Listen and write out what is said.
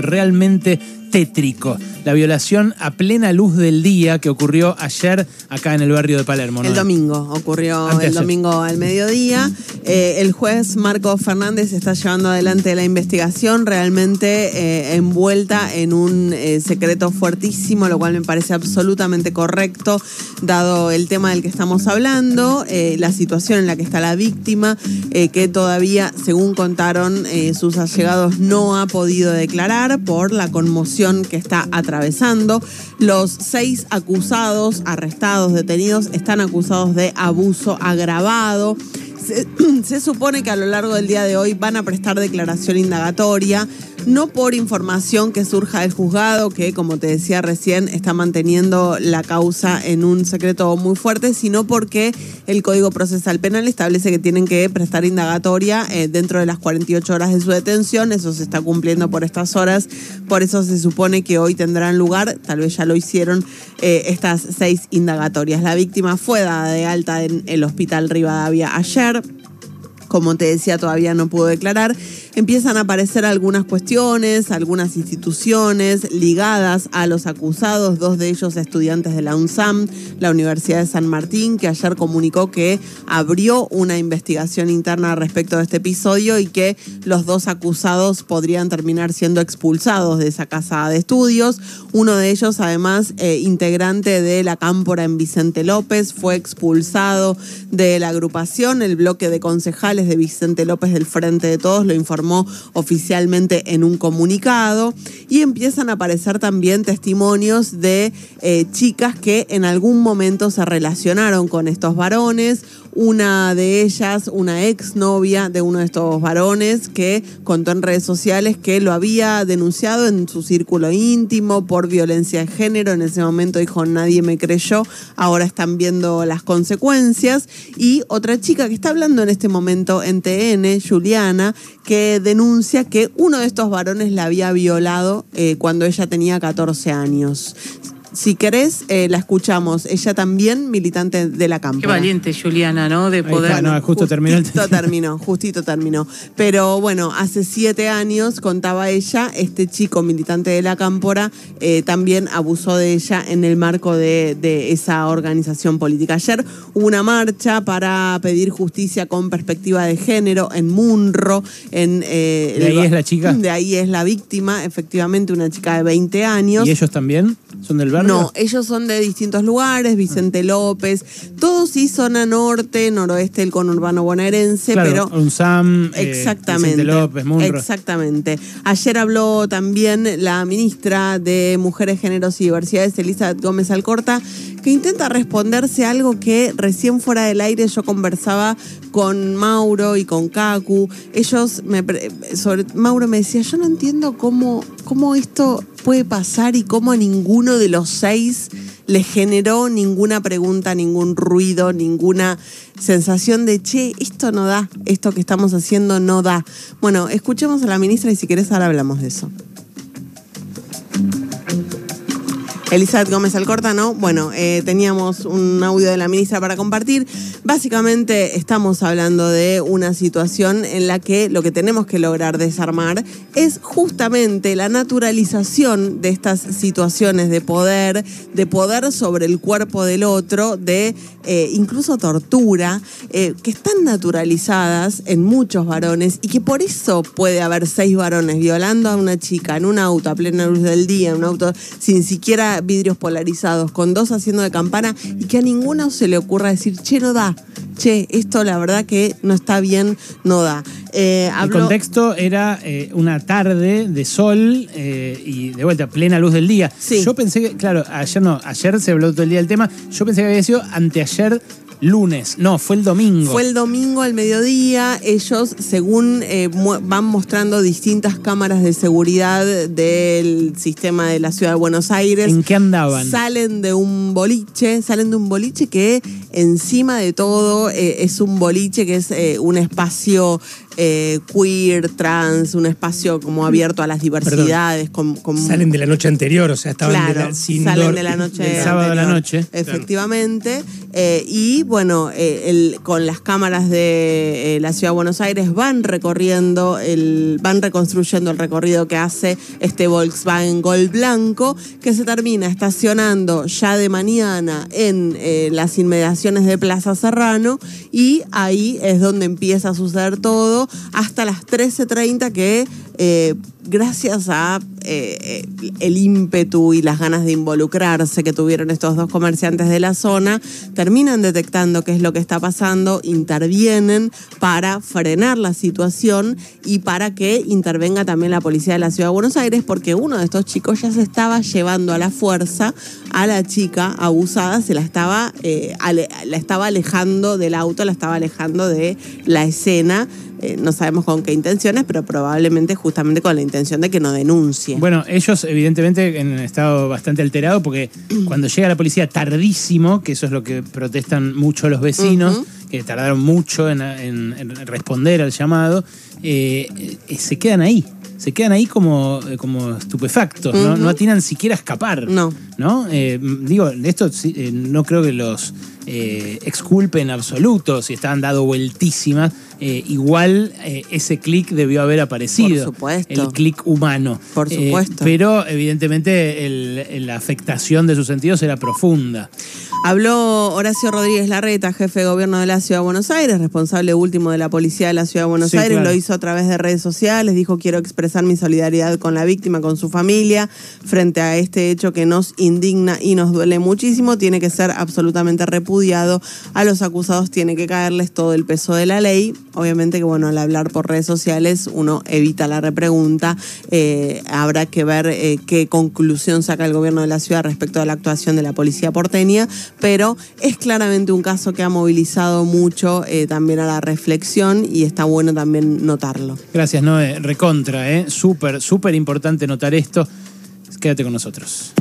realmente tétrico. La violación a plena luz del día que ocurrió ayer acá en el barrio de Palermo. El domingo, ocurrió el domingo al mediodía. Eh, el juez Marco Fernández está llevando adelante la investigación realmente eh, envuelta en un eh, secreto fuertísimo, lo cual me parece absolutamente correcto, dado el tema del que estamos hablando, la situación en la que está la víctima, que todavía, según contaron sus allegados, no ha podido declarar por la conmoción que está atravesando. Los seis acusados, arrestados, detenidos, están acusados de abuso agravado. Se, supone que a lo largo del día de hoy van a prestar declaración indagatoria no por información que surja del juzgado, que como te decía recién, está manteniendo la causa en un secreto muy fuerte, sino porque el Código Procesal Penal establece que tienen que prestar indagatoria eh, dentro de las 48 horas de su detención, eso se está cumpliendo por estas horas, por eso se supone que hoy tendrán lugar, tal vez ya lo hicieron, eh, estas seis indagatorias. La víctima fue dada de alta en el Hospital Rivadavia ayer. Como te decía, todavía no pudo declarar, empiezan a aparecer algunas cuestiones, algunas instituciones ligadas a los acusados, dos de ellos estudiantes de la UNSAM, la Universidad de San Martín, que ayer comunicó que abrió una investigación interna respecto de este episodio y que los dos acusados podrían terminar siendo expulsados de esa casa de estudios. Uno de ellos, además, eh, integrante de la cámpora en Vicente López, fue expulsado de la agrupación, el bloque de concejales de Vicente López del Frente de Todos lo informó oficialmente en un comunicado y empiezan a aparecer también testimonios de eh, chicas que en algún momento se relacionaron con estos varones una de ellas, una exnovia de uno de estos varones, que contó en redes sociales que lo había denunciado en su círculo íntimo por violencia de género. En ese momento dijo, nadie me creyó, ahora están viendo las consecuencias. Y otra chica que está hablando en este momento en TN, Juliana, que denuncia que uno de estos varones la había violado eh, cuando ella tenía 14 años. Si querés, eh, la escuchamos. Ella también, militante de la Cámpora. Qué valiente, Juliana, ¿no? De poder. no, justo terminó el Justito terminó, justito terminó. Pero bueno, hace siete años, contaba ella, este chico militante de la Cámpora eh, también abusó de ella en el marco de, esa organización política. Ayer hubo una marcha para pedir justicia con perspectiva de género en Munro. En, eh, ¿De ahí es la chica? De ahí es la víctima, efectivamente, una chica de 20 años. ¿Y ellos también? ¿Son del barrio? No, ellos son de distintos lugares, Vicente López, todos sí zona norte, noroeste del conurbano bonaerense, pero UNSAM, eh, exactamente, Vicente López, Munro. Exactamente. Ayer habló también la ministra de Mujeres, Géneros y Diversidades, Elizabeth Gómez Alcorta, que intenta responderse a algo que recién fuera del aire yo conversaba con Mauro y con Kaku. Ellos, me, sobre, Mauro me decía, yo no entiendo cómo, cómo esto puede pasar y cómo a ninguno de los seis le generó ninguna pregunta, ningún ruido, ninguna sensación de, che, esto no da, esto que estamos haciendo no da. Bueno, escuchemos a la ministra y si querés ahora hablamos de eso. Elizabeth Gómez Alcorta, ¿no? Bueno, eh, teníamos un audio de la ministra para compartir. Básicamente estamos hablando de una situación en la que lo que tenemos que lograr desarmar es justamente la naturalización de estas situaciones de poder, de poder sobre el cuerpo del otro, de eh, incluso tortura, eh, que están naturalizadas en muchos varones y que por eso puede haber seis varones violando a una chica en un auto a plena luz del día, en un auto sin siquiera vidrios polarizados, con dos haciendo de campana y que a ninguno se le ocurra decir, che, no da, che, esto la verdad que no está bien, no da. Eh, El contexto era eh, una tarde de sol eh, y de vuelta, plena luz del día. Yo pensé que, claro, ayer no, ayer se habló todo el día del tema, yo pensé que había sido anteayer lunes. No, fue el domingo. Fue el domingo al mediodía. Ellos, según eh, van mostrando distintas cámaras de seguridad del sistema de la ciudad de Buenos Aires. ¿En qué andaban? Salen de un boliche, salen de un boliche que encima de todo es un boliche que es un espacio eh, queer, trans, un espacio como abierto a las diversidades. Salen de la noche anterior, o sea, estaban de la, salen de la noche del sábado a la noche. Efectivamente. Eh, y bueno, eh, con las cámaras de la Ciudad de Buenos Aires van recorriendo, el, van reconstruyendo el recorrido que hace este Volkswagen Gol Blanco, que se termina estacionando ya de mañana en las inmediaciones de Plaza Serrano y ahí es donde empieza a suceder todo hasta las 13.30 que eh, gracias a eh, el ímpetu y las ganas de involucrarse que tuvieron estos dos comerciantes de la zona, terminan detectando qué es lo que está pasando, intervienen para frenar la situación y para que intervenga también la policía de la Ciudad de Buenos Aires, porque uno de estos chicos ya se estaba llevando a la fuerza a la chica abusada, se la estaba, eh, la estaba alejando del auto, la estaba alejando de la escena. No sabemos con qué intenciones, pero probablemente justamente con la intención de que no denuncie. Bueno, ellos evidentemente en estado bastante alterado porque cuando llega la policía tardísimo, que eso es lo que protestan mucho los vecinos, que tardaron mucho en, responder al llamado, eh, eh, se quedan ahí se quedan ahí como, eh, como estupefactos, ¿no? no atinan siquiera a escapar. No. ¿no? digo, esto no creo que los exculpe en absoluto si estaban dado vueltísimas, eh, igual eh, ese clic debió haber aparecido. Por supuesto. El clic humano. Por eh, supuesto. pero evidentemente la afectación de sus sentidos era profunda. Habló Horacio Rodríguez Larreta, jefe de gobierno de la Ciudad de Buenos Aires, responsable último de la policía de la Ciudad de Buenos Aires. Lo hizo a través de redes sociales. Dijo: Quiero expresar mi solidaridad con la víctima, con su familia, frente a este hecho que nos indigna y nos duele muchísimo. Tiene que ser absolutamente repudiado. A los acusados tiene que caerles todo el peso de la ley obviamente que bueno, al hablar por redes sociales uno evita la repregunta. Eh, habrá que ver eh, qué conclusión saca el gobierno de la ciudad respecto a la actuación de la policía porteña, pero es claramente un caso que ha movilizado mucho eh, también a la reflexión y está bueno también notarlo. Gracias, Noé. Recontra, ¿eh? Súper, súper importante notar esto. Quédate con nosotros.